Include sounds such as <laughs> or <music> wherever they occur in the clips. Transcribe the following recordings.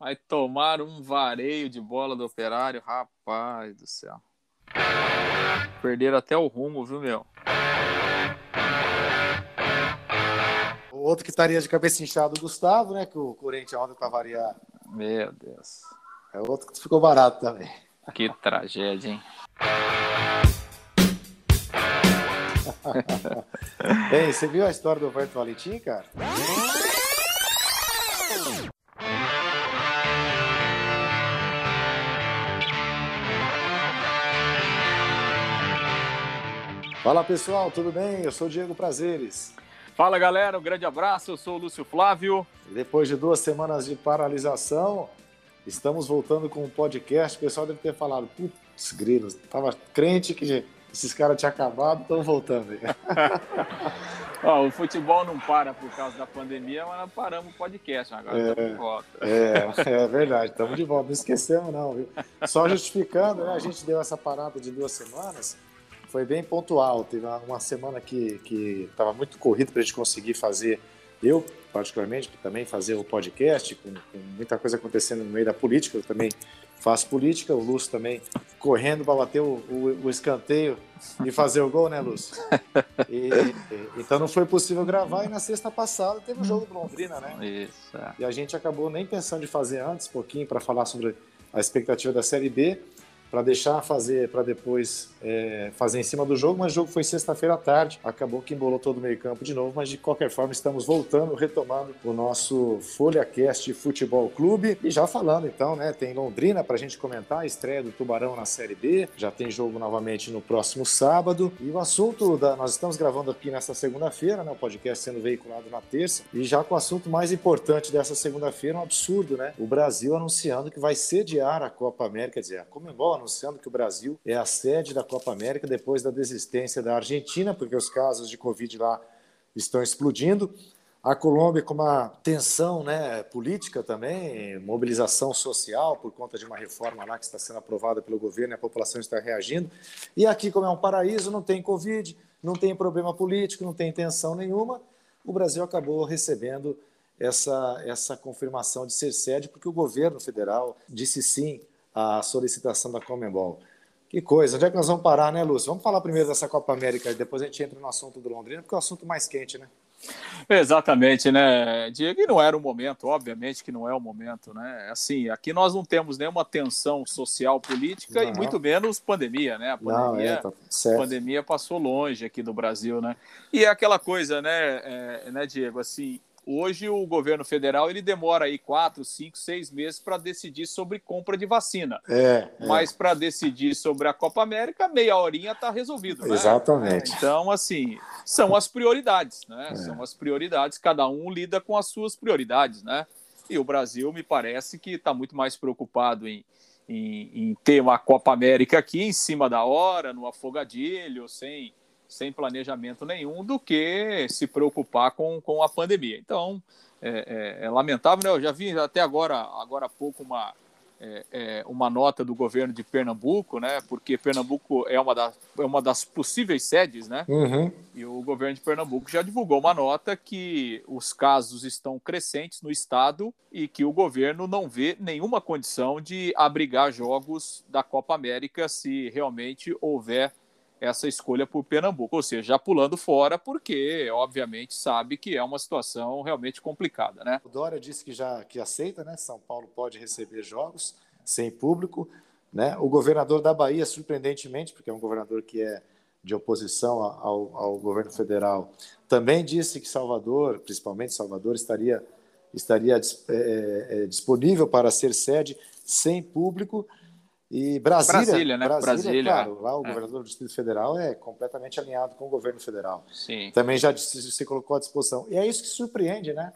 Vai tomar um vareio de bola do operário, rapaz do céu. Perderam até o rumo, viu, meu? O outro que estaria de cabeça inchada, o Gustavo, né? Que o Corinthians ontem para variar. Meu Deus. É outro que ficou barato também. Que tragédia, hein? <laughs> Bem, você viu a história do Roberto Valentim, cara? Fala pessoal, tudo bem? Eu sou o Diego Prazeres. Fala galera, um grande abraço. Eu sou o Lúcio Flávio. Depois de duas semanas de paralisação, estamos voltando com um podcast. O pessoal deve ter falado, putz, grilos, tava crente que esses caras tinham acabado, estão voltando aí. <laughs> Ó, o futebol não para por causa da pandemia, mas nós paramos o podcast, agora estamos é, de volta. É, <laughs> é verdade, estamos de volta, não esquecemos não, viu? Só justificando, né, a gente deu essa parada de duas semanas, foi bem pontual, teve uma semana que estava muito corrido para a gente conseguir fazer, eu particularmente, também fazer o podcast, com, com muita coisa acontecendo no meio da política, eu também faço política, o Lúcio também correndo para bater o, o, o, escanteio e fazer o gol, né, Lúcio? <laughs> E, e, então não foi possível gravar e na sexta passada teve o jogo do Londrina, né? Isso. É. E a gente acabou nem pensando em fazer antes, um pouquinho, para falar sobre a expectativa da Série B para deixar fazer para depois é, fazer em cima do jogo, mas o jogo foi sexta-feira à tarde, acabou que embolou todo o meio-campo de novo, mas de qualquer forma estamos voltando, retomando o nosso FolhaCast Futebol Clube. E já falando então, né, tem Londrina para a gente comentar, a estreia do Tubarão na Série B, já tem jogo novamente no próximo sábado. E o assunto da. Nós estamos gravando aqui nessa segunda-feira, né, o podcast sendo veiculado na terça, e já com o assunto mais importante dessa segunda-feira, um absurdo, né? O Brasil anunciando que vai sediar a Copa América, quer dizer, a Comembol anunciando que o Brasil é a sede da Copa América depois da desistência da Argentina, porque os casos de Covid lá estão explodindo. A Colômbia com uma tensão né, política também, mobilização social por conta de uma reforma lá que está sendo aprovada pelo governo e a população está reagindo. E aqui, como é um paraíso, não tem Covid, não tem problema político, não tem tensão nenhuma, o Brasil acabou recebendo essa, essa confirmação de ser sede, porque o governo federal disse sim a solicitação da Comembol. Que coisa, onde é que nós vamos parar, né, Lúcio? Vamos falar primeiro dessa Copa América e depois a gente entra no assunto do Londrina, porque é o assunto mais quente, né? Exatamente, né, Diego? E não era o momento, obviamente que não é o momento, né? Assim, aqui nós não temos nenhuma tensão social, política não. e muito menos pandemia, né? A pandemia, não, é, tá pandemia passou longe aqui do Brasil, né? E é aquela coisa, né, é, né, Diego? Assim, Hoje o governo federal ele demora aí quatro, cinco, seis meses para decidir sobre compra de vacina. É, é. Mas para decidir sobre a Copa América, meia horinha está resolvido. Né? Exatamente. Então, assim, são as prioridades, né? É. São as prioridades, cada um lida com as suas prioridades, né? E o Brasil me parece que está muito mais preocupado em, em, em ter uma Copa América aqui em cima da hora, no afogadilho, sem sem planejamento nenhum do que se preocupar com, com a pandemia. Então, é, é, é lamentável, né? Eu já vi até agora, agora há pouco, uma, é, é, uma nota do governo de Pernambuco, né? Porque Pernambuco é uma das, é uma das possíveis sedes, né? Uhum. E o governo de Pernambuco já divulgou uma nota que os casos estão crescentes no estado e que o governo não vê nenhuma condição de abrigar jogos da Copa América se realmente houver essa escolha por Pernambuco, ou seja, já pulando fora, porque obviamente sabe que é uma situação realmente complicada, né? O Dória disse que já que aceita, né? São Paulo pode receber jogos sem público, né? O governador da Bahia, surpreendentemente, porque é um governador que é de oposição ao, ao governo federal, também disse que Salvador, principalmente Salvador, estaria estaria é, é, disponível para ser sede sem público e Brasília, Brasília, né? Brasília, Brasília claro, lá o é. governador do Distrito Federal é completamente alinhado com o governo federal. Sim. Também já se colocou à disposição. E é isso que surpreende, né?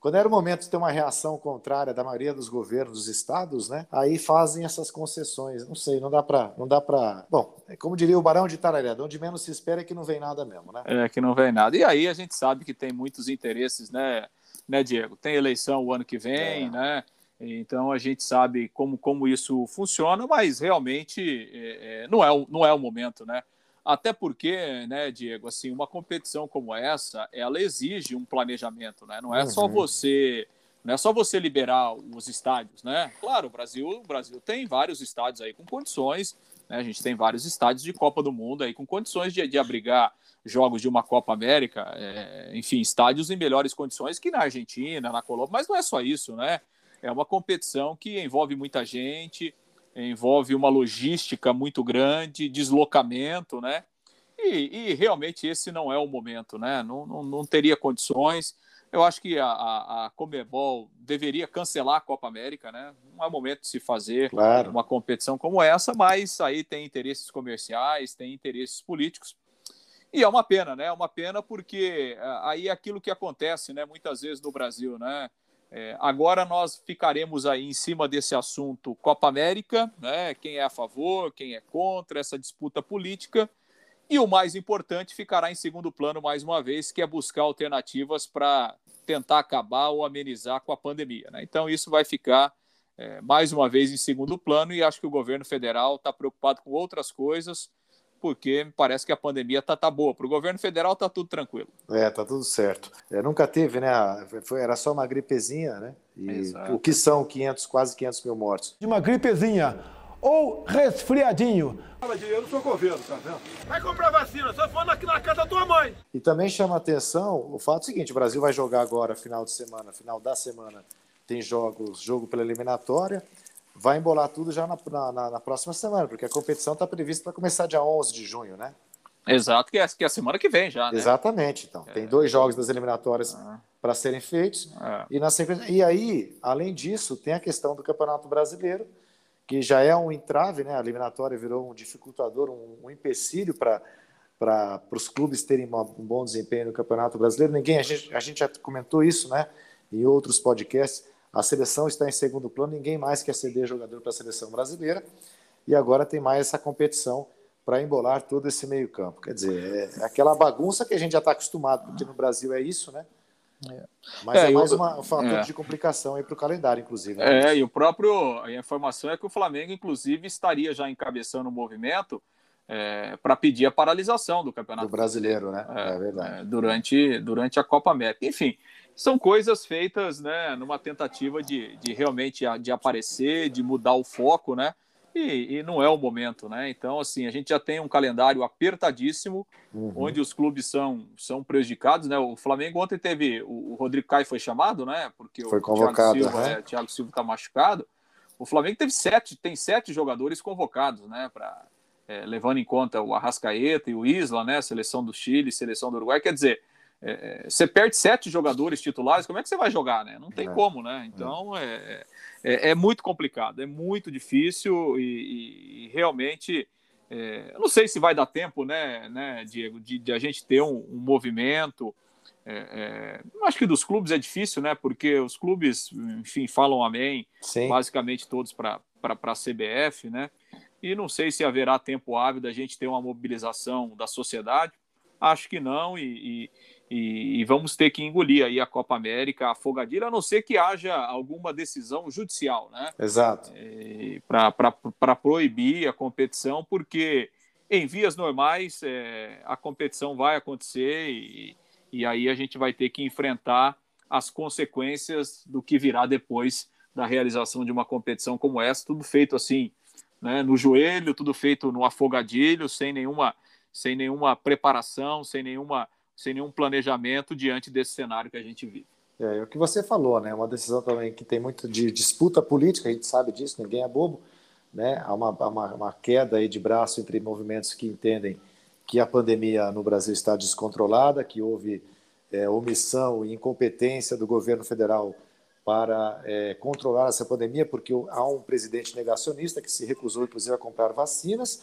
Quando era o momento de ter uma reação contrária da maioria dos governos dos estados, né? Aí fazem essas concessões. Não sei, não dá para, não dá para. Bom, é como diria o Barão de Tararé, onde menos se espera é que não vem nada mesmo, né? É que não vem nada. E aí a gente sabe que tem muitos interesses, né? Né, Diego? Tem eleição o ano que vem, é. né? Então a gente sabe como, como isso funciona, mas realmente é, é, não, é, o, não é o momento, né? Até porque, né, Diego, assim, uma competição como essa, ela exige um planejamento, né? Não é uhum. só você Não é só você liberar os estádios, né? Claro, o Brasil, o Brasil tem vários estádios aí com condições, né? A gente tem vários estádios de Copa do Mundo aí com condições de, de abrigar jogos de uma Copa América, é, enfim, estádios em melhores condições que na Argentina, na Colômbia, mas não é só isso, né? É uma competição que envolve muita gente, envolve uma logística muito grande, deslocamento, né? E, e realmente esse não é o momento, né? Não, não, não teria condições. Eu acho que a, a, a Comebol deveria cancelar a Copa América, né? Não é momento de se fazer claro. uma competição como essa, mas aí tem interesses comerciais, tem interesses políticos. E é uma pena, né? É uma pena porque é, aí é aquilo que acontece, né? Muitas vezes no Brasil, né? É, agora nós ficaremos aí em cima desse assunto Copa América, né? Quem é a favor, quem é contra essa disputa política. E o mais importante ficará em segundo plano mais uma vez, que é buscar alternativas para tentar acabar ou amenizar com a pandemia. Né? Então, isso vai ficar é, mais uma vez em segundo plano e acho que o governo federal está preocupado com outras coisas, porque me parece que a pandemia está tá boa. Para o governo federal está tudo tranquilo. É, está tudo certo. É, nunca teve, né? Foi, era só uma gripezinha, né? E o que são 500, quase 500 mil mortos? De uma gripezinha ou resfriadinho. Fala dinheiro, eu sou governo, tá vendo? Vai comprar vacina, só for aqui na casa da tua mãe. E também chama atenção o fato seguinte: o Brasil vai jogar agora, final de semana, final da semana, tem jogos, jogo pela eliminatória. Vai embolar tudo já na, na, na próxima semana, porque a competição está prevista para começar dia 11 de junho, né? Exato, que é, que é a semana que vem já, né? Exatamente, então. É. Tem dois jogos das eliminatórias ah. para serem feitos. Ah. E, na sequência... e aí, além disso, tem a questão do Campeonato Brasileiro, que já é um entrave, né? A eliminatória virou um dificultador, um, um empecilho para para os clubes terem uma, um bom desempenho no Campeonato Brasileiro. Ninguém, a gente, a gente já comentou isso, né? Em outros podcasts, a seleção está em segundo plano, ninguém mais quer ceder jogador para a seleção brasileira. E agora tem mais essa competição para embolar todo esse meio campo. Quer dizer, é aquela bagunça que a gente já está acostumado, porque no Brasil é isso, né? É. Mas é, é mais eu, uma, um fator é. de complicação aí para o calendário, inclusive. Né? É, e o próprio. A informação é que o Flamengo, inclusive, estaria já encabeçando o movimento é, para pedir a paralisação do campeonato. Do brasileiro, né? É, é verdade. É, durante, durante a Copa América. Enfim, são coisas feitas né, numa tentativa de, de realmente de aparecer, de mudar o foco, né? E, e, não é o momento, né? Então, assim, a gente já tem um calendário apertadíssimo, uhum. onde os clubes são, são prejudicados, né? O Flamengo ontem teve, o, o Rodrigo Caio foi chamado, né? Porque foi o convocado, Thiago Silva, né? Thiago Silva está machucado. O Flamengo teve sete, tem sete jogadores convocados, né? Para é, levando em conta o Arrascaeta e o Isla, né? Seleção do Chile, seleção do Uruguai, quer dizer, é, é, você perde sete jogadores titulares, como é que você vai jogar, né? Não tem é. como, né? Então é, é, é, muito complicado, é muito difícil e, e realmente é, eu não sei se vai dar tempo, né, né Diego, de, de a gente ter um, um movimento. É, acho que dos clubes é difícil, né? Porque os clubes, enfim, falam amém, Sim. basicamente todos para a CBF, né? E não sei se haverá tempo hábil da gente ter uma mobilização da sociedade. Acho que não, e, e, e, vamos ter que engolir aí a Copa América afogadilha, a não ser que haja alguma decisão judicial, né? Exato. É, Para proibir a competição, porque em vias normais é, a competição vai acontecer e, e aí a gente vai ter que enfrentar as consequências do que virá depois da realização de uma competição como essa, tudo feito assim, né, no joelho, tudo feito no afogadilho, sem nenhuma, sem nenhuma preparação, sem nenhuma sem nenhum planejamento diante desse cenário que a gente vive. É, é o que você falou, né? Uma decisão também que tem muito de disputa política, a gente sabe disso, ninguém é bobo, né? Há uma, uma, uma queda aí de braço entre movimentos que entendem que a pandemia no Brasil está descontrolada, que houve é, omissão e incompetência do governo federal para é, controlar essa pandemia, porque há um presidente negacionista que se recusou, inclusive, a comprar vacinas.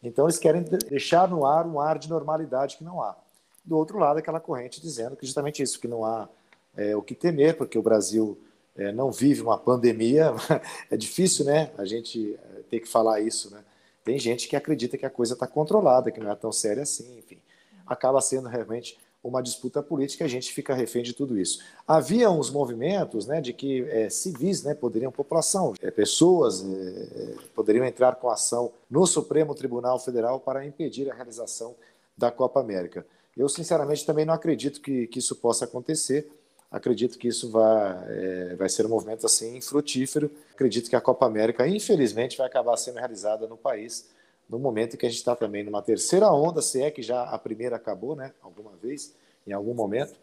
Então, eles querem deixar no ar um ar de normalidade que não há. Do outro lado, aquela corrente dizendo que justamente isso, que não há é, o que temer, porque o Brasil é, não vive uma pandemia. <laughs> é difícil, né? A gente é, ter que falar isso, né? Tem gente que acredita que a coisa está controlada, que não é tão séria assim, enfim. Acaba sendo realmente uma disputa política, a gente fica refém de tudo isso. Havia uns movimentos né, de que é, civis né, poderiam, população, é, pessoas é, poderiam entrar com ação no Supremo Tribunal Federal para impedir a realização da Copa América. Eu, sinceramente, também não acredito que, que isso possa acontecer, acredito que isso vai, é, vai ser um movimento assim frutífero. Acredito que a Copa América, infelizmente, vai acabar sendo realizada no país no momento em que a gente está também numa terceira onda, se é que já a primeira acabou, né, alguma vez, em algum momento.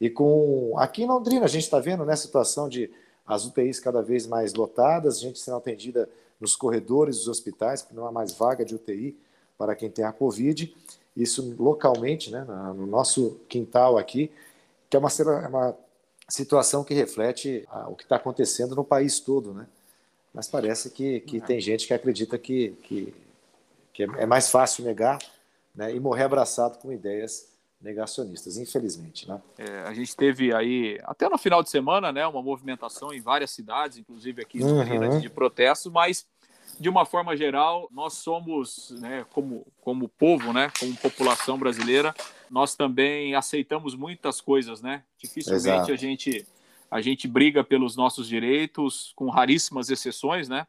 E com aqui em Londrina a gente está vendo né, situação de as UTIs cada vez mais lotadas, gente sendo atendida nos corredores dos hospitais, porque não há mais vaga de UTI para quem tem a Covid. Isso localmente, né, no nosso quintal aqui, que é uma, é uma situação que reflete o que está acontecendo no país todo, né? Mas parece que, que tem gente que acredita que, que, que é mais fácil negar né, e morrer abraçado com ideias negacionistas, infelizmente. Né? É, a gente teve aí, até no final de semana, né, uma movimentação em várias cidades, inclusive aqui em uhum. de protestos, mas de uma forma geral, nós somos, né, como, como povo, né, como população brasileira, nós também aceitamos muitas coisas, né? Dificilmente a gente a gente briga pelos nossos direitos, com raríssimas exceções, né?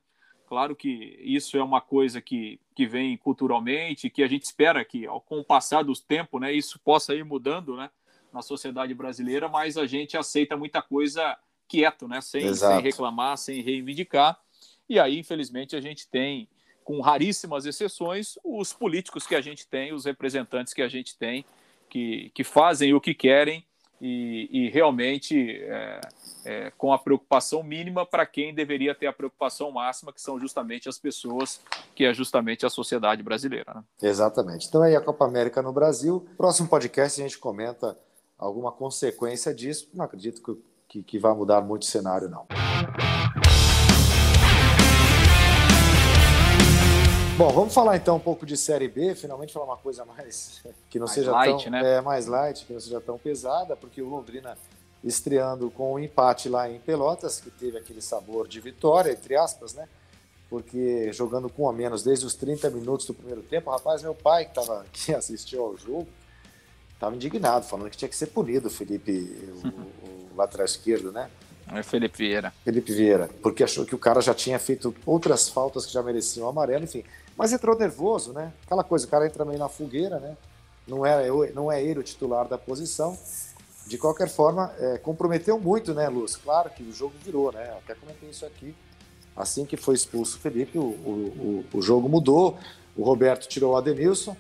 Claro que isso é uma coisa que, que vem culturalmente, que a gente espera que, com o passar do tempo, né, isso possa ir mudando né, na sociedade brasileira, mas a gente aceita muita coisa quieto, né, sem, sem reclamar, sem reivindicar. E aí, infelizmente, a gente tem, com raríssimas exceções, os políticos que a gente tem, os representantes que a gente tem, que, que fazem o que querem e, e realmente é, é, com a preocupação mínima para quem deveria ter a preocupação máxima, que são justamente as pessoas, que é justamente a sociedade brasileira. Né? Exatamente. Então aí a Copa América no Brasil. Próximo podcast a gente comenta alguma consequência disso. Não acredito que, que, que vai mudar muito o cenário, não. Bom, vamos falar então um pouco de Série B, finalmente falar uma coisa mais que não mais seja light, tão né? é, mais light, que não seja tão pesada, porque o Londrina estreando com um empate lá em Pelotas, que teve aquele sabor de vitória, entre aspas, né? Porque jogando com a menos desde os 30 minutos do primeiro tempo, rapaz, meu pai que, tava, que <laughs> assistiu ao jogo, estava indignado, falando que tinha que ser punido o Felipe, o, o lateral esquerdo, né? É Felipe Vieira. Felipe Vieira, porque achou que o cara já tinha feito outras faltas que já mereciam amarelo, enfim. Mas entrou nervoso, né? Aquela coisa, o cara entra meio na fogueira, né? Não é, não é ele o titular da posição. De qualquer forma, é, comprometeu muito, né, Luz? Claro que o jogo virou, né? Até comentei isso aqui. Assim que foi expulso o Felipe, o, o, o, o jogo mudou. O Roberto tirou o Adenilson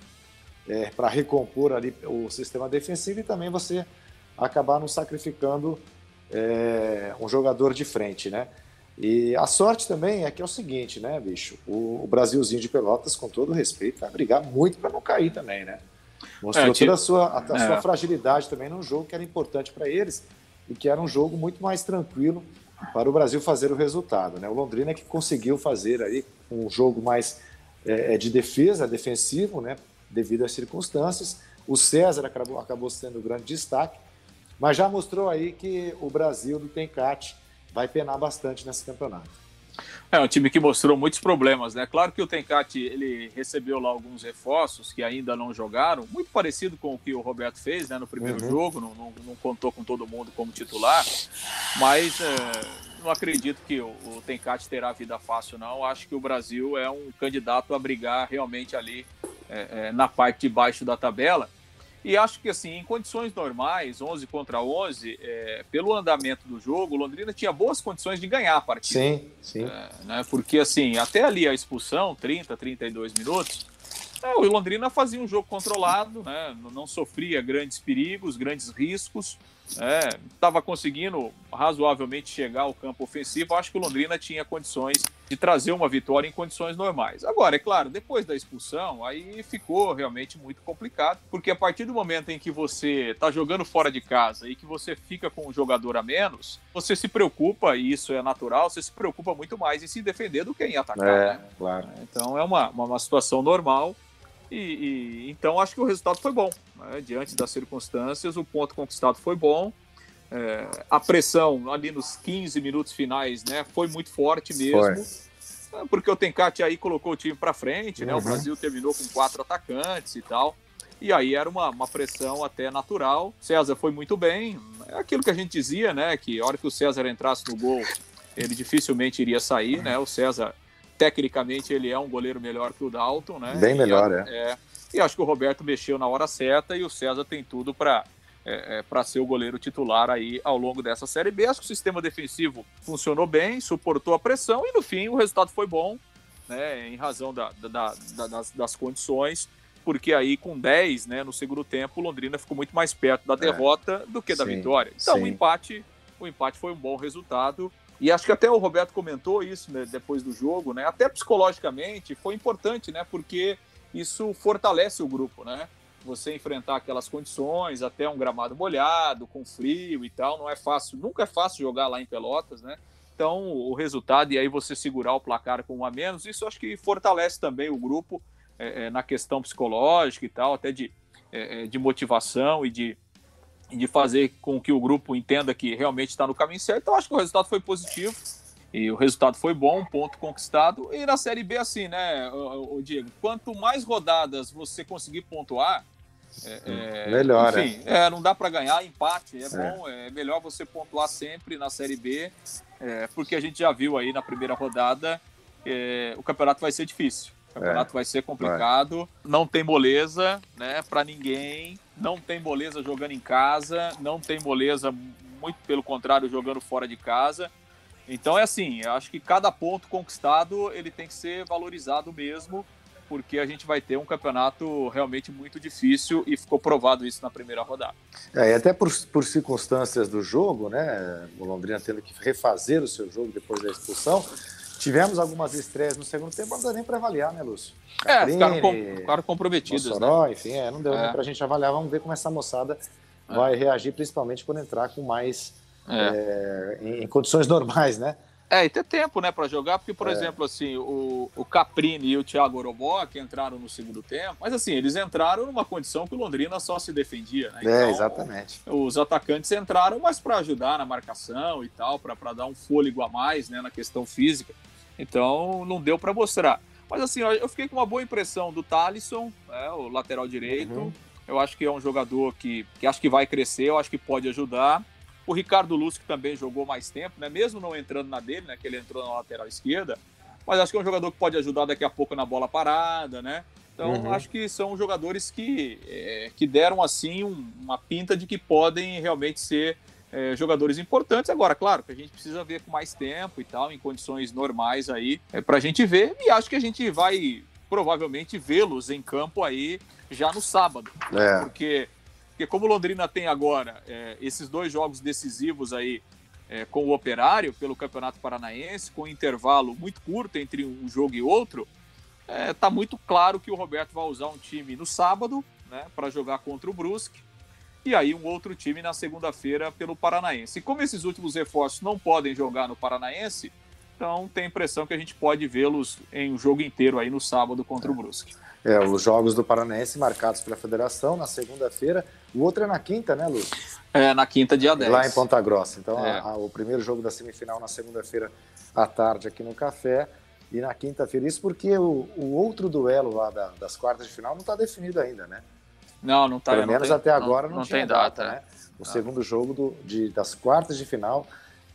é, para recompor ali o sistema defensivo e também você acabar não sacrificando é, um jogador de frente, né? E a sorte também é que é o seguinte, né, bicho? O, o Brasilzinho de Pelotas, com todo respeito, vai brigar muito para não cair também, né? Mostrou é, toda a sua, a, a é. sua fragilidade também num jogo que era importante para eles e que era um jogo muito mais tranquilo para o Brasil fazer o resultado, né? O Londrina é que conseguiu fazer aí um jogo mais é, é, de defesa, defensivo, né? Devido às circunstâncias. O César acabou, acabou sendo o grande destaque, mas já mostrou aí que o Brasil do Tencate vai penar bastante nesse campeonato. É um time que mostrou muitos problemas, né? Claro que o Tencati ele recebeu lá alguns reforços que ainda não jogaram, muito parecido com o que o Roberto fez, né? No primeiro uhum. jogo, não, não, não, contou com todo mundo como titular, mas é, não acredito que o, o Tencati terá vida fácil, não. Acho que o Brasil é um candidato a brigar realmente ali é, é, na parte de baixo da tabela. E acho que, assim, em condições normais, 11 contra 11, é, pelo andamento do jogo, o Londrina tinha boas condições de ganhar a partida. Sim, sim. É, né, porque, assim, até ali a expulsão, 30, 32 minutos, é, o Londrina fazia um jogo controlado, né, não sofria grandes perigos, grandes riscos estava é, conseguindo razoavelmente chegar ao campo ofensivo. Acho que o Londrina tinha condições de trazer uma vitória em condições normais. Agora, é claro, depois da expulsão, aí ficou realmente muito complicado, porque a partir do momento em que você está jogando fora de casa e que você fica com um jogador a menos, você se preocupa, e isso é natural, você se preocupa muito mais em se defender do que em atacar. É, né? claro. Então é uma, uma, uma situação normal. E, e, então acho que o resultado foi bom. Né? Diante das circunstâncias, o ponto conquistado foi bom. É, a pressão ali nos 15 minutos finais né, foi muito forte mesmo. Foi. É, porque o Tencate aí colocou o time para frente, né? Uhum. O Brasil terminou com quatro atacantes e tal. E aí era uma, uma pressão até natural. César foi muito bem. É aquilo que a gente dizia, né? Que a hora que o César entrasse no gol, ele dificilmente iria sair, né? O César tecnicamente ele é um goleiro melhor que o Dalton, né? Bem melhor, e, é. é. E acho que o Roberto mexeu na hora certa e o César tem tudo para é, é, para ser o goleiro titular aí ao longo dessa Série B. Acho que o sistema defensivo funcionou bem, suportou a pressão e no fim o resultado foi bom, né, em razão da, da, da, das, das, condições, porque aí com 10 né, no segundo tempo o Londrina ficou muito mais perto da é. derrota do que da sim, vitória. Então sim. o empate, o empate foi um bom resultado. E acho que até o Roberto comentou isso né, depois do jogo, né? Até psicologicamente foi importante, né? Porque isso fortalece o grupo, né? você enfrentar aquelas condições, até um gramado molhado, com frio e tal, não é fácil, nunca é fácil jogar lá em Pelotas, né? Então, o resultado, e aí você segurar o placar com um a menos, isso acho que fortalece também o grupo é, é, na questão psicológica e tal, até de, é, é de motivação e de, de fazer com que o grupo entenda que realmente está no caminho certo. Então, acho que o resultado foi positivo. E o resultado foi bom, um ponto conquistado. E na Série B, assim, né, o Diego? Quanto mais rodadas você conseguir pontuar, é, é melhor, enfim, é. é não dá para ganhar, empate é, é, bom, é melhor você pontuar sempre na Série B, é, porque a gente já viu aí na primeira rodada, o campeonato vai ser difícil. O campeonato vai ser complicado, vai. não tem moleza, né, para ninguém, não tem moleza jogando em casa, não tem moleza, muito pelo contrário, jogando fora de casa. Então é assim, eu acho que cada ponto conquistado ele tem que ser valorizado mesmo, porque a gente vai ter um campeonato realmente muito difícil e ficou provado isso na primeira rodada. É, e até por, por circunstâncias do jogo, né? O Londrina tendo que refazer o seu jogo depois da expulsão. Tivemos algumas estreias no segundo tempo, não deu nem para avaliar, né, Lúcio? Caprini, é, ficaram, com, ficaram comprometidos. Mossoró, né? enfim, é, não deu é. nem para a gente avaliar. Vamos ver como essa moçada é. vai reagir, principalmente quando entrar com mais é. É, em, em, condições normais, né? É, e ter tempo, né, para jogar, porque, por é. exemplo, assim, o, o Caprini e o Thiago Orobó, que entraram no segundo tempo, mas assim, eles entraram numa condição que o Londrina só se defendia, né? É, então, é, exatamente. Os atacantes entraram, mas para ajudar na marcação e tal, para dar um fôlego a mais, né, na questão física. Então, não deu para mostrar. Mas assim, eu fiquei com uma boa impressão do Thalisson, é, o lateral direito. Uhum. Eu acho que é um jogador que, que acho que vai crescer, eu acho que pode ajudar. O Ricardo Lúcio, que também jogou mais tempo, né? mesmo não entrando na dele, né? que ele entrou na lateral esquerda, mas acho que é um jogador que pode ajudar daqui a pouco na bola parada, né? Então, uhum. acho que são jogadores que, é, que deram, assim, um, uma pinta de que podem realmente ser é, jogadores importantes. Agora, claro, que a gente precisa ver com mais tempo e tal, em condições normais aí, é, para a gente ver. E acho que a gente vai provavelmente vê-los em campo aí já no sábado. É. Porque porque como Londrina tem agora é, esses dois jogos decisivos aí é, com o Operário pelo Campeonato Paranaense, com um intervalo muito curto entre um jogo e outro, está é, tá muito claro que o Roberto vai usar um time no sábado né, para jogar contra o Brusque e aí um outro time na segunda-feira pelo Paranaense. E como esses últimos reforços não podem jogar no Paranaense, então tem a impressão que a gente pode vê-los em um jogo inteiro aí no sábado contra o Brusque. É, os jogos do Paranaense marcados pela federação na segunda-feira. O outro é na quinta, né, Lúcio? É, na quinta, dia 10. Lá em Ponta Grossa. Então, é. a, a, o primeiro jogo da semifinal na segunda-feira à tarde aqui no Café. E na quinta-feira, isso porque o, o outro duelo lá da, das quartas de final não está definido ainda, né? Não, não está. Pelo menos tem, até agora não, não, tinha tem data, data né? O ah. segundo jogo do, de, das quartas de final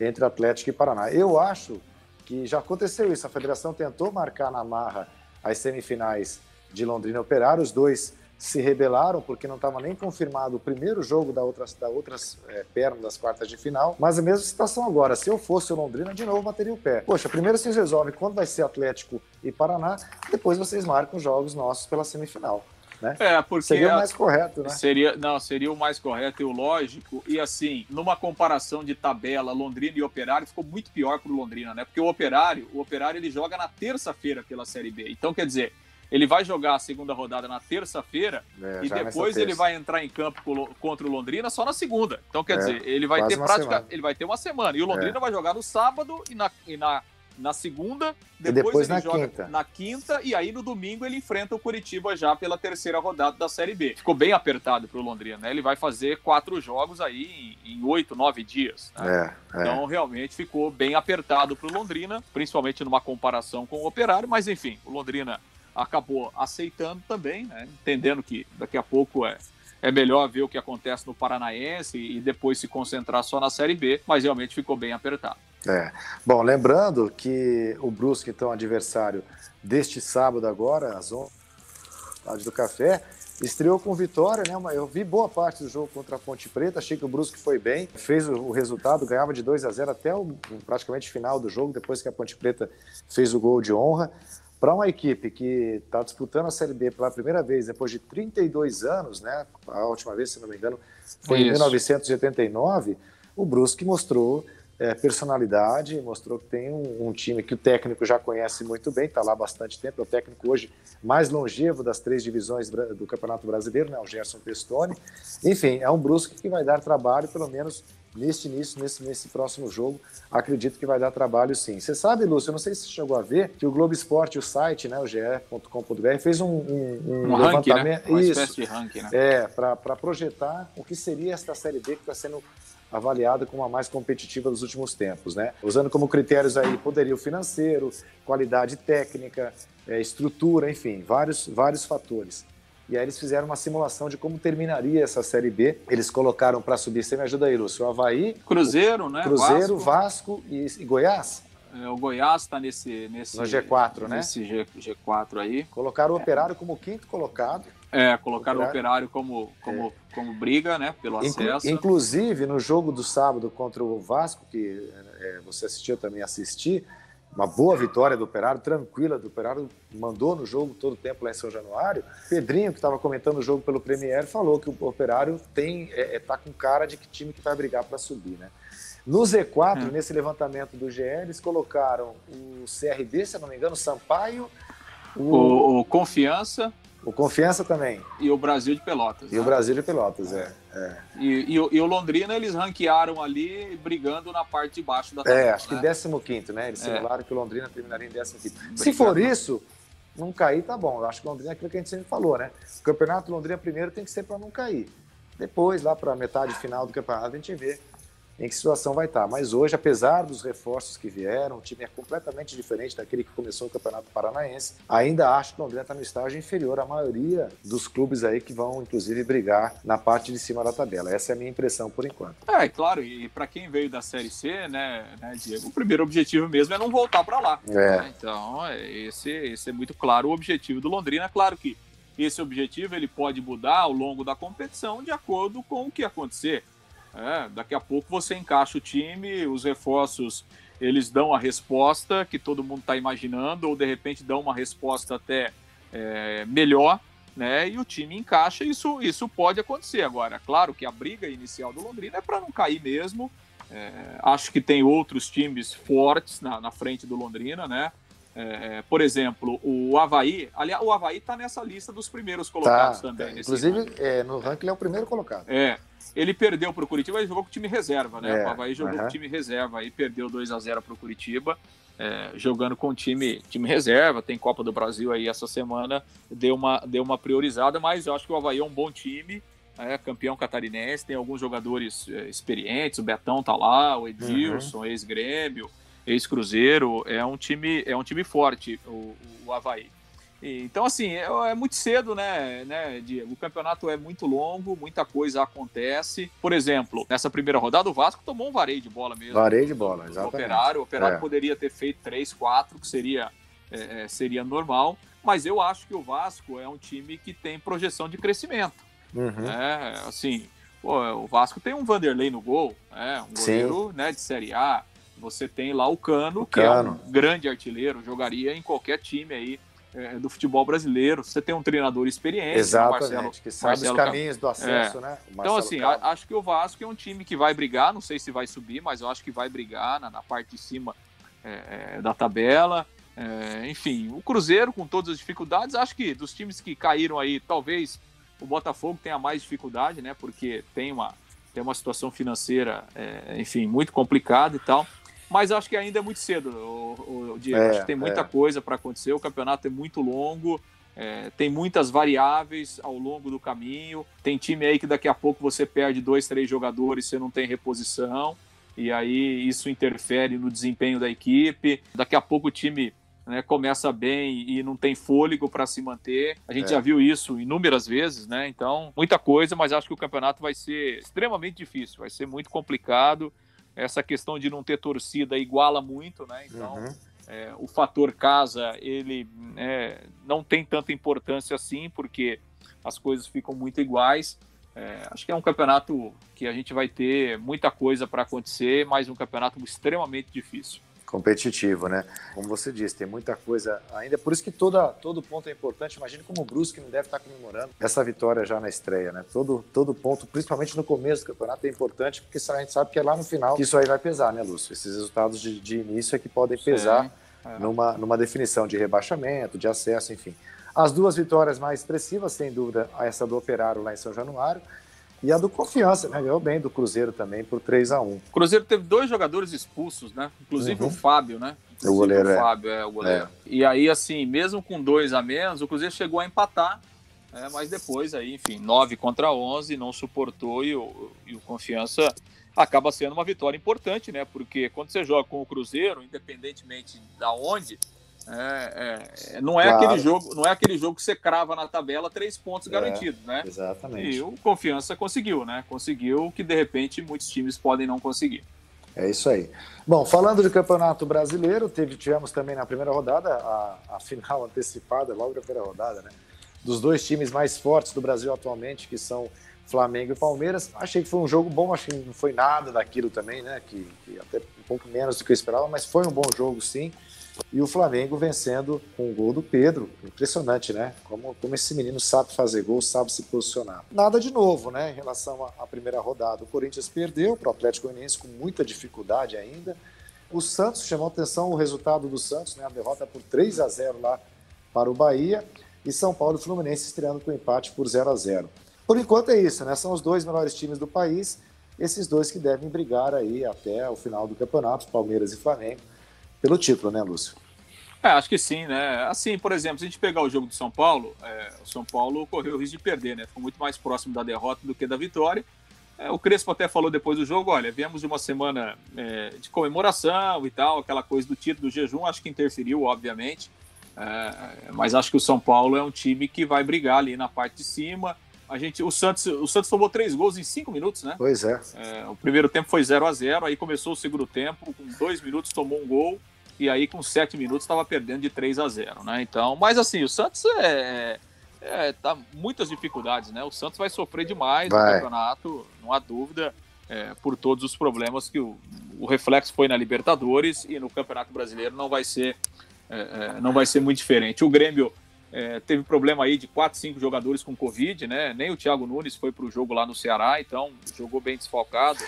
entre Atlético e Paraná. Eu acho que já aconteceu isso. A federação tentou marcar na marra as semifinais de Londrina Operário. Os dois se rebelaram porque não estava nem confirmado o primeiro jogo da outra, da outras é, perna das quartas de final. Mas a mesma situação agora. Se eu fosse o Londrina, de novo bateria o pé. Poxa, primeiro vocês resolvem quando vai ser Atlético e Paraná, depois vocês marcam os jogos nossos pela semifinal. Né? É, porque seria o mais correto, né? Seria, não, seria o mais correto e o lógico. E assim, numa comparação de tabela, Londrina e Operário ficou muito pior para o Londrina, né? Porque o Operário, o Operário ele joga na terça-feira pela Série B. Então, quer dizer, ele vai jogar a segunda rodada na terça-feira é, e depois ele vai entrar em campo contra o Londrina só na segunda. Então, quer é, dizer, ele vai ter prática, ele vai ter uma semana. E o Londrina é. vai jogar no sábado e na, e na, na segunda, depois, depois ele na joga quinta. na quinta, e aí no domingo ele enfrenta o Curitiba já pela terceira rodada da Série B. Ficou bem apertado para o Londrina, né? Ele vai fazer quatro jogos aí em oito, nove dias. Né? É, é. Então, realmente ficou bem apertado para o Londrina, principalmente numa comparação com o Operário, mas enfim, o Londrina acabou aceitando também, né? entendendo que daqui a pouco é, é melhor ver o que acontece no Paranaense e depois se concentrar só na Série B, mas realmente ficou bem apertado. É. Bom, lembrando que o Brusque, então, adversário deste sábado agora, às 11 do Café, Estreou com vitória, né? Eu vi boa parte do jogo contra a Ponte Preta, achei que o Brusque foi bem, fez o, resultado, ganhava de 2 a 0 até o praticamente final do jogo, depois que a Ponte Preta fez o gol de honra. Para uma equipe que está disputando a Série B pela primeira vez depois de 32 anos, né? A última vez, se não me engano, foi Isso. em 1989. O Brusque mostrou é, personalidade, mostrou que tem um, um, time que o técnico já conhece muito bem, está lá há bastante tempo, é o técnico hoje mais longevo das três divisões do Campeonato Brasileiro, né, o Gerson Pestone. Enfim, é um Brusque que vai dar trabalho, pelo menos neste início, nesse, nesse próximo jogo, acredito que vai dar trabalho sim. Você sabe, Lúcio, eu não sei se você chegou a ver, que o Globo Esporte, o site, né, o ge.com.br, fez um, um, um, um levantamento. Ranking, né? Uma Isso, de ranking, né? É, para projetar o que seria esta Série B que está sendo avaliada como a mais competitiva dos últimos tempos, né? Usando como critérios aí poderio financeiro, qualidade técnica, é, estrutura, enfim, vários, vários fatores. E aí eles fizeram uma simulação de como terminaria essa Série B. Eles colocaram para subir, você me ajuda aí, Lúcio, o Havaí... Cruzeiro, né? Cruzeiro, Vasco, Vasco e, e Goiás? É, o Goiás está nesse, nesse... No G4, né? Nesse G, G4 aí. Colocaram o Operário como quinto colocado. É, colocaram o Operário, como, como, é. como briga, né, pelo acesso. Inclusive, no jogo do sábado contra o Vasco, que é, você assistiu, também assisti, uma boa vitória do Operário, tranquila do Operário, mandou no jogo todo o tempo lá em São Januário. Pedrinho, que estava comentando o jogo pelo Premier, falou que o Operário tem é, é tá com cara de que time que vai brigar para subir, né? No Z4, hum. nesse levantamento do GE, eles colocaram o CRB, se eu não me engano, o Sampaio, o, o, o Confiança, o Confiança também. E o Brasil de Pelotas. E né? o Brasil de Pelotas, é. é. E, e, e, o Londrina eles ranquearam ali, brigando na parte de baixo da tabela. É, acho né? que 15, né? Eles é. simularam que o Londrina terminaria em 15. Se for isso, não cair, tá bom. Eu acho que o Londrina é aquilo que a gente sempre falou, né? O campeonato Londrina primeiro tem que ser para não cair. Depois, lá para a metade final do campeonato, a gente vê em que situação vai estar. Mas hoje, apesar dos reforços que vieram, o time é completamente diferente daquele que começou o Campeonato Paranaense. Ainda acho que o Londrina está no estágio inferior à maioria dos clubes aí que vão, inclusive, brigar na parte de cima da tabela. Essa é a minha impressão por enquanto. É, claro, e para quem veio da Série C, né, né, Diego, o primeiro objetivo mesmo é não voltar para lá. É. Né? Então, é, esse, esse é muito claro o objetivo do Londrina. Claro que esse objetivo ele pode mudar ao longo da competição de acordo com o que acontecer. É, daqui a pouco você encaixa o time, os reforços eles dão a resposta que todo mundo está imaginando, ou de repente dão uma resposta até é, melhor, né? E o time encaixa, isso, isso pode acontecer. Agora, claro que a briga inicial do Londrina é para não cair mesmo. É, acho que tem outros times fortes na, na frente do Londrina, né? É, por exemplo, o Havaí, aliás, o Havaí está nessa lista dos primeiros colocados tá, também. Tá. Inclusive, é, no ranking ele é o primeiro colocado. É. Ele perdeu para o Curitiba, ele jogou com o time reserva, né? É, o Havaí jogou uh -huh. com o time reserva e perdeu 2 a 0 para o Curitiba, é, jogando com o time, time reserva. Tem Copa do Brasil aí essa semana, deu uma, deu uma priorizada, mas eu acho que o Havaí é um bom time. É, campeão catarinense, tem alguns jogadores é, experientes, o Betão tá lá, o Edilson, uhum. ex-grêmio, ex-Cruzeiro, é um time, é um time forte, o, o Havaí. Então, assim, é, é, muito cedo, né, né, Diego? O campeonato é muito longo, muita coisa acontece. Por exemplo, nessa primeira rodada, o Vasco tomou um vareio de bola mesmo. Vareio de bola, exatamente. O operário, o operário é. poderia ter feito 3, 4, que seria, é, é, seria normal. Mas eu acho que o Vasco é um time que tem projeção de crescimento. Uhum. É, assim, pô, o Vasco tem um Vanderlei no gol, é, um goleiro né, de Série A você tem lá o Cano, o que Cano. é um grande artilheiro, jogaria em qualquer time aí é, do futebol brasileiro. Você tem um treinador experiente, Exatamente, Marcelo, que sabe Marcelo os caminhos do acesso, é. né? Então, assim, a, acho que o Vasco é um time que vai brigar, não sei se vai subir, mas eu acho que vai brigar na, na parte de cima é, é da tabela. É, enfim, o Cruzeiro, com todas as dificuldades, acho que dos times que caíram aí, talvez o Botafogo tenha mais dificuldade, né? Porque tem uma, tem uma situação financeira, é, enfim, muito complicada e tal mas acho que ainda é muito cedo, o, o Diego. É, acho que tem muita é. coisa para acontecer. O campeonato é muito longo, é, tem muitas variáveis ao longo do caminho. Tem time aí que daqui a pouco você perde dois, três jogadores, você não tem reposição, e aí isso interfere no desempenho da equipe. Daqui a pouco o time né, começa bem e não tem fôlego para se manter. A gente é. já viu isso inúmeras vezes, né? Então, muita coisa, mas acho que o campeonato vai ser extremamente difícil, vai ser muito complicado essa questão de não ter torcida iguala muito, né? Então, uhum. é, o fator casa, ele é, não tem tanta importância assim, porque as coisas ficam muito iguais. É, acho que é um campeonato que a gente vai ter muita coisa para acontecer, mas um campeonato extremamente difícil. Competitivo, né? Como você disse, tem muita coisa ainda. Por isso que toda, todo ponto é importante. Imagine como o Brusque não deve estar comemorando essa vitória já na estreia, né? Todo, todo ponto, principalmente no começo do campeonato, é importante, porque a gente sabe que é lá no final que isso aí vai pesar, né, Lúcio? Esses resultados de, de início é que podem pesar é. numa, numa definição de rebaixamento, de acesso, enfim. As duas vitórias mais expressivas, sem dúvida, essa do Operário lá em São Januário e a do Confiança, né? Ganhou bem do Cruzeiro também por 3 a 1 O Cruzeiro teve dois jogadores expulsos, né? Inclusive uhum. o Fábio, né? Inclusive o goleiro, o é. Fábio, é, é o goleiro. É. E aí, assim, mesmo com dois a menos, o Cruzeiro chegou a empatar, é, mas depois aí, enfim, 9 contra 11, não suportou e o, e o Confiança acaba sendo uma vitória importante, né? Porque quando você joga com o Cruzeiro, independentemente da onde, é, é, não é claro. aquele jogo, não é aquele jogo que você crava na tabela três pontos é, garantidos, né? Exatamente. E o Confiança conseguiu, né? Conseguiu que de repente muitos times podem não conseguir. É isso aí. Bom, falando de Campeonato Brasileiro, teve, tivemos também na primeira rodada a, a final antecipada, logo na primeira rodada, né? Dos dois times mais fortes do Brasil atualmente, que são Flamengo e Palmeiras. Achei que foi um jogo bom, acho que não foi nada daquilo também, né? Que, que até um pouco menos do que eu esperava, mas foi um bom jogo sim. E o Flamengo vencendo com o gol do Pedro. Impressionante, né? Como, como esse menino sabe fazer gol, sabe se posicionar. Nada de novo, né? Em relação à, primeira rodada. O Corinthians perdeu para o Atlético Goianiense com muita dificuldade ainda. O Santos chamou atenção o resultado do Santos, né? A derrota por 3 a 0 lá para o Bahia. E São Paulo e Fluminense estreando com empate por 0 a 0 Por enquanto é isso, né? São os dois melhores times do país. Esses dois que devem brigar aí até o final do campeonato, Palmeiras e Flamengo pelo título, né, Lúcio? É, acho que sim, né? Assim, por exemplo, se a gente pegar o jogo do São Paulo, é, o São Paulo correu o risco de perder, né? Ficou muito mais próximo da derrota do que da vitória. É, o Crespo até falou depois do jogo: olha, viemos de uma semana é, de comemoração e tal, aquela coisa do título do jejum, acho que interferiu, obviamente. É, mas acho que o São Paulo é um time que vai brigar ali na parte de cima. A gente, o Santos, o Santos tomou três gols em cinco minutos, né? Pois é. é o primeiro tempo foi 0 a 0 aí começou o segundo tempo, com dois minutos tomou um gol e aí com sete minutos estava perdendo de 3 a 0 né? Então, mas assim, o Santos é, é, tá muitas dificuldades, né? O Santos vai sofrer demais vai. no campeonato, não há dúvida, é, por todos os problemas que o, o, reflexo foi na Libertadores e no Campeonato Brasileiro não vai ser é, é não vai ser muito diferente. O Grêmio é, teve problema aí de quatro, cinco jogadores com Covid, né? Nem o Thiago Nunes foi para o jogo lá no Ceará, então jogou bem desfalcado.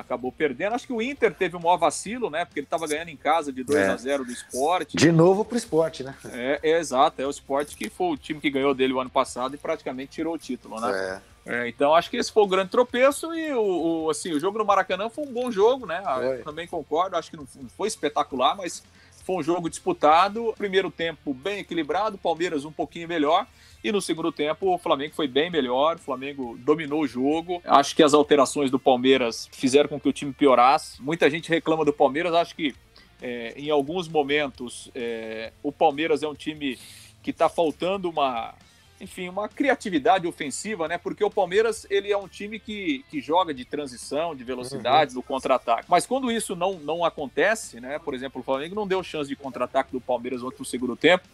Acabou perdendo. Acho que o Inter teve o maior vacilo, né? Porque ele estava ganhando em casa de 2 é. a 0 do esporte. De novo pro esporte, né? É, é, exato, é o esporte que foi o time que ganhou dele o ano passado e praticamente tirou o título, né? É. é então acho que esse foi o grande tropeço e o, o, assim, o jogo no Maracanã foi um bom jogo, né? Ah, também concordo, acho que não foi espetacular, mas foi um jogo disputado. Primeiro tempo bem equilibrado, Palmeiras um pouquinho melhor. E no segundo tempo, o Flamengo foi bem melhor, o Flamengo dominou o jogo. Acho que as alterações do Palmeiras fizeram com que o time piorasse. Muita gente reclama do Palmeiras, acho que é, em alguns momentos é, o Palmeiras é um time que está faltando uma, enfim, uma criatividade ofensiva, né? Porque o Palmeiras ele é um time que, que joga de transição, de velocidade, uhum. no contra-ataque. Mas quando isso não, não acontece, né? Por exemplo, o Flamengo não deu chance de contra-ataque do Palmeiras ontem no segundo tempo.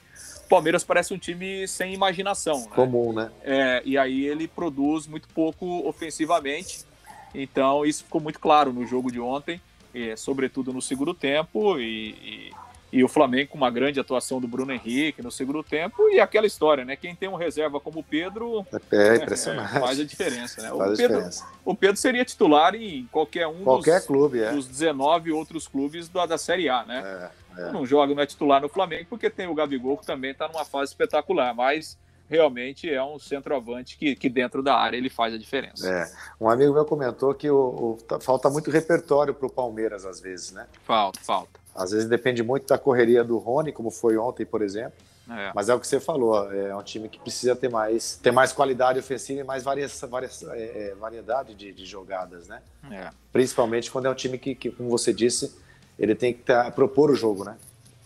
O Palmeiras parece um time sem imaginação. Né? Comum, né? É, e aí ele produz muito pouco ofensivamente. Então isso ficou muito claro no jogo de ontem, é, sobretudo no segundo tempo. e, e e o Flamengo com uma grande atuação do Bruno Henrique no segundo tempo e aquela história, né? Quem tem um reserva como o Pedro é, <laughs> impressionante. É, faz a diferença, né? Faz o, Pedro, diferença. o Pedro seria titular em qualquer um qualquer dos, clube, é. dos 19 outros clubes da, da Série A, né? É, é. Não joga, não é titular no Flamengo porque tem o Gabigol que também está numa fase espetacular, mas realmente é um centroavante que, que dentro da área ele faz a diferença. É. Um amigo meu comentou que o, o tá, falta muito repertório para o Palmeiras às vezes, né? Falta, falta. Às vezes depende muito da correria do Rony, como foi ontem, por exemplo. É. Mas é o que você falou, é um time que precisa ter mais, ter mais qualidade ofensiva e mais varia, varia, é, é, variedade de, de, jogadas, né? É. Principalmente quando é um time que, que, como você disse, ele tem que tá, propor o jogo, né?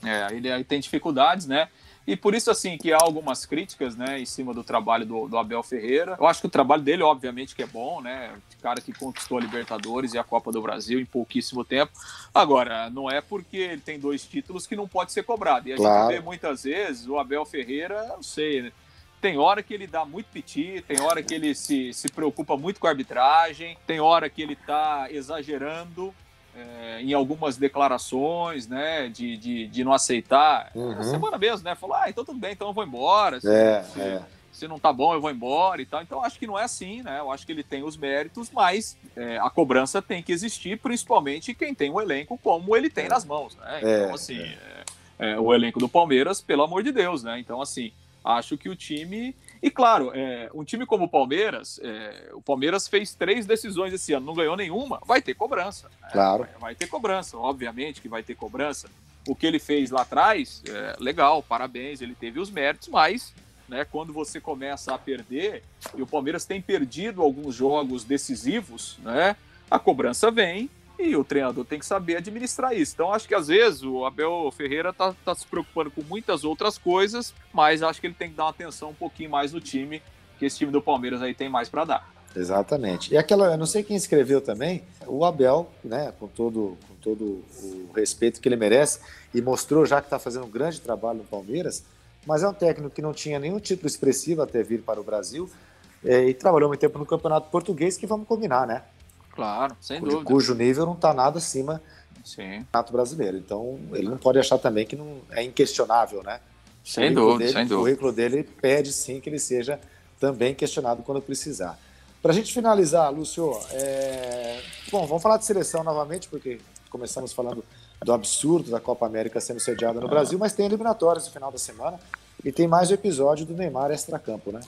É, ele tem dificuldades, né? E por isso, assim, que há algumas críticas, né, em cima do trabalho do, do, Abel Ferreira. Eu acho que o trabalho dele, obviamente, que é bom, né? Cara que conquistou a Libertadores e a Copa do Brasil em pouquíssimo tempo. Agora, não é porque ele tem dois títulos que não pode ser cobrado. E a claro. gente vê muitas vezes o Abel Ferreira, não sei, tem hora que ele dá muito piti, tem hora que ele se, se preocupa muito com a arbitragem, tem hora que ele está exagerando é, em algumas declarações, né, de, de, de não aceitar. Uhum. semana mesmo, né, falou, ah, então tudo bem, então eu vou embora. É, é se não tá bom, eu vou embora e tal. Então, acho que não é assim, né? Eu acho que ele tem os méritos, mas é, a cobrança tem que existir, principalmente quem tem um elenco como ele tem nas mãos, né? Então, é, assim, é. É, é, o elenco do Palmeiras, pelo amor de Deus, né? Então, assim, acho que o time. E claro, é, um time como o Palmeiras, é, o Palmeiras fez três decisões esse ano, não ganhou nenhuma, vai ter cobrança. Né? Claro. Vai, vai, ter cobrança, obviamente que vai ter cobrança. O que ele fez lá atrás, legal, parabéns, ele teve os méritos, mas né? Quando você começa a perder, e o Palmeiras tem perdido alguns jogos decisivos, né? A cobrança vem e o treinador tem que saber administrar isso. Então, acho que às vezes o Abel Ferreira tá, tá se preocupando com muitas outras coisas, mas acho que ele tem que dar uma atenção um pouquinho mais no time, que esse time do Palmeiras aí tem mais para dar. Exatamente. E aquela, eu não sei quem escreveu também, o Abel, né, com todo, com todo o respeito que ele merece, e mostrou já que está fazendo um grande trabalho no Palmeiras, mas é um técnico que não tinha nenhum título expressivo até vir para o Brasil é, e trabalhou muito tempo no Campeonato Português, que vamos combinar, né? Claro, sem cujo, dúvida. Cujo nível não está nada acima Sim. do Campeonato Brasileiro. Então, ele não pode achar também que não é inquestionável, né? Sem dúvida, dele, sem dúvida. O currículo dele pede sim que ele seja também questionado quando precisar. Para a gente finalizar, Lúcio, é... bom, vamos falar de seleção novamente, porque começamos falando do absurdo da Copa América sendo sediada no Brasil, mas tem eliminatórias no final da semana e tem mais o episódio do Neymar extracampo, né?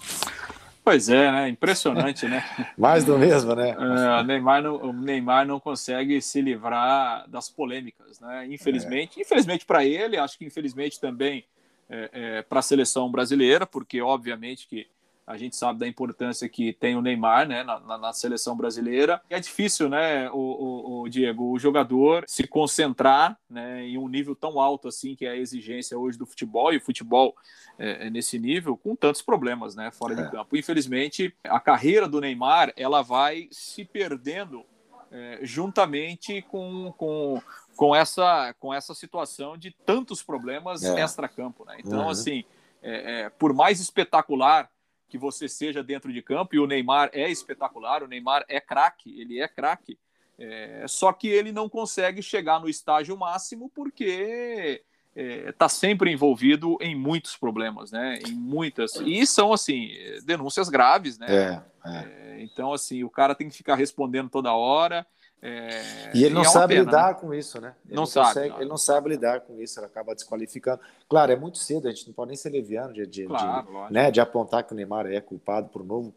Pois é, né? Impressionante, né? <laughs> mais do mesmo, né? É, o, Neymar não, o Neymar não consegue se livrar das polêmicas, né? Infelizmente, é. infelizmente para ele, acho que infelizmente também é, é para a seleção brasileira, porque obviamente que a gente sabe da importância que tem o Neymar né, na, na, na seleção brasileira. É difícil, né, o, o, o, Diego, o jogador se concentrar né, em um nível tão alto assim, que é a exigência hoje do futebol, e o futebol é, é nesse nível, com tantos problemas né, fora é. de campo. Infelizmente, a carreira do Neymar ela vai se perdendo é, juntamente com, com, com, essa, com essa situação de tantos problemas é. extra-campo. Né? Então, uhum. assim, é, é, por mais espetacular que você seja dentro de campo, e o Neymar é espetacular, o Neymar é craque, ele é craque, é, só que ele não consegue chegar no estágio máximo porque está é, tá sempre envolvido em muitos problemas, né? Em muitas. E são, assim, denúncias graves, né? É, é. é então, assim, o cara tem que ficar respondendo toda hora. É, e ele não é sabe pena, lidar né? com isso, né? Ele não, não sabe. Consegue, não. Ele não sabe lidar com isso, ele acaba desqualificando. Claro, é muito cedo, a gente não pode nem ser leviano de, de, claro, de né, de apontar que o Neymar é culpado por um novo,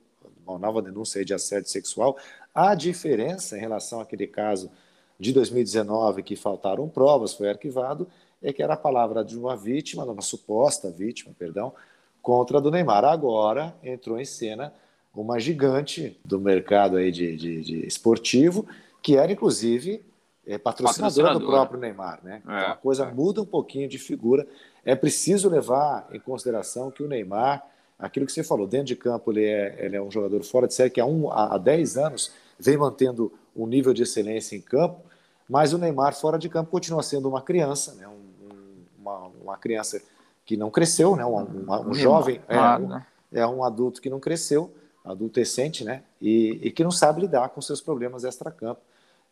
uma nova denúncia de assédio sexual. A diferença em relação àquele caso de 2019 que faltaram provas, foi arquivado, é que era a palavra de uma vítima, de uma suposta vítima, perdão, contra a do Neymar. Agora entrou em cena uma gigante do mercado aí de, de, de esportivo que era inclusive é, patrocinadora do próprio Neymar, né? É, então a coisa é. muda um pouquinho de figura. É preciso levar em consideração que o Neymar, aquilo que você falou, dentro de campo ele é, ele é um jogador fora de série que há, um, há 10 anos vem mantendo um nível de excelência em campo, mas o Neymar fora de campo continua sendo uma criança, né? Um, uma, uma, criança que não cresceu, né? um, um, um jovem, é, um, é um adulto que não cresceu, adultescente, né? E, e que não sabe lidar com seus problemas extra-campo.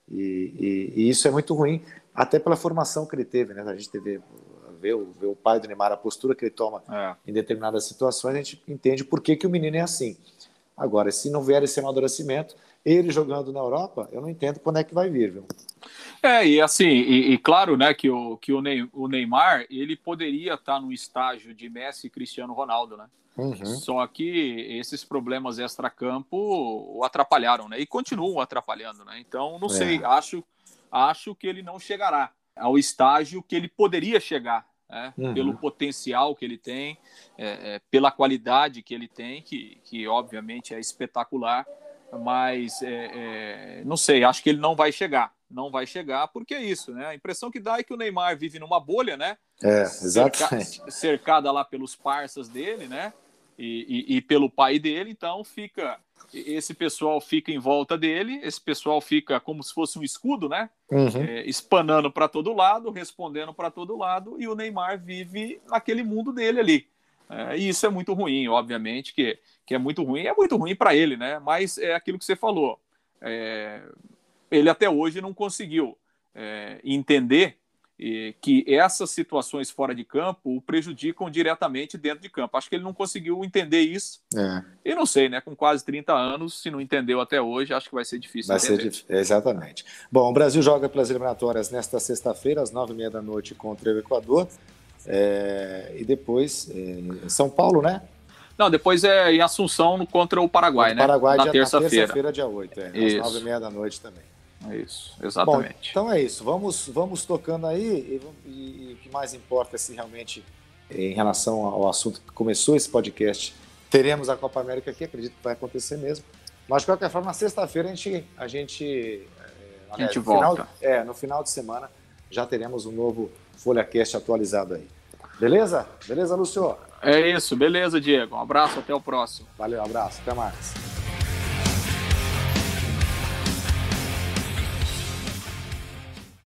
E, e, e, isso é muito ruim, até pela formação que ele teve, né? A gente teve ver o, o pai do Neymar, a postura que ele toma é. em determinadas situações, a gente entende por que, que o menino é assim. Agora, se não vier esse amadurecimento, ele jogando na Europa, eu não entendo quando é que vai vir, viu? É, e assim, e, e claro, né, que, o, que o Neymar, ele poderia estar no estágio de Messi e Cristiano Ronaldo, né? Uhum. Só que esses problemas extra-campo o atrapalharam, né? E continuam atrapalhando, né? Então, não é. sei, acho, acho que ele não chegará ao estágio que ele poderia chegar, né? Uhum. Pelo potencial que ele tem, é, é, pela qualidade que ele tem, que, que obviamente é espetacular, mas é, é, não sei, acho que ele não vai chegar. Não vai chegar, porque é isso, né? A impressão que dá é que o Neymar vive numa bolha, né? É, exatamente. Cerca, <laughs> cercada lá pelos parceiros dele, né? e, e, e, pelo pai dele, então fica esse pessoal fica em volta dele, esse pessoal fica como se fosse um escudo, né? Uhum. É, espanando para todo lado, respondendo para todo lado, e o Neymar vive naquele mundo dele ali. É, e isso é muito ruim, obviamente, que, que é muito ruim. É muito ruim para ele, né? Mas é aquilo que você falou. É, ele até hoje não conseguiu é, entender que essas situações fora de campo o prejudicam diretamente dentro de campo. Acho que ele não conseguiu entender isso. É. E não sei, né? Com quase 30 anos, se não entendeu até hoje, acho que vai ser difícil. Vai entender. ser difícil, exatamente. Bom, o Brasil joga pelas eliminatórias nesta sexta-feira, às nove e meia da noite, contra o Equador. É... e depois é... São Paulo, né? Não, depois é em Assunção contra o Paraguai, o né? Paraguai, na terça-feira. terça-feira, dia 8, é, às nove e meia da noite também. É isso, exatamente. Bom, então é isso. Vamos, vamos tocando aí e, e, e, o que mais importa é se realmente, em relação ao assunto que começou esse podcast, teremos a Copa América aqui, acredito que vai acontecer mesmo. Mas de qualquer forma, na sexta-feira a gente, a gente, é, a gente volta. Final, é, no final de semana já teremos um novo FolhaCast atualizado aí. Beleza? Beleza, Lúcio? É isso, beleza, Diego. Um abraço, até o próximo. Valeu, um abraço, até mais.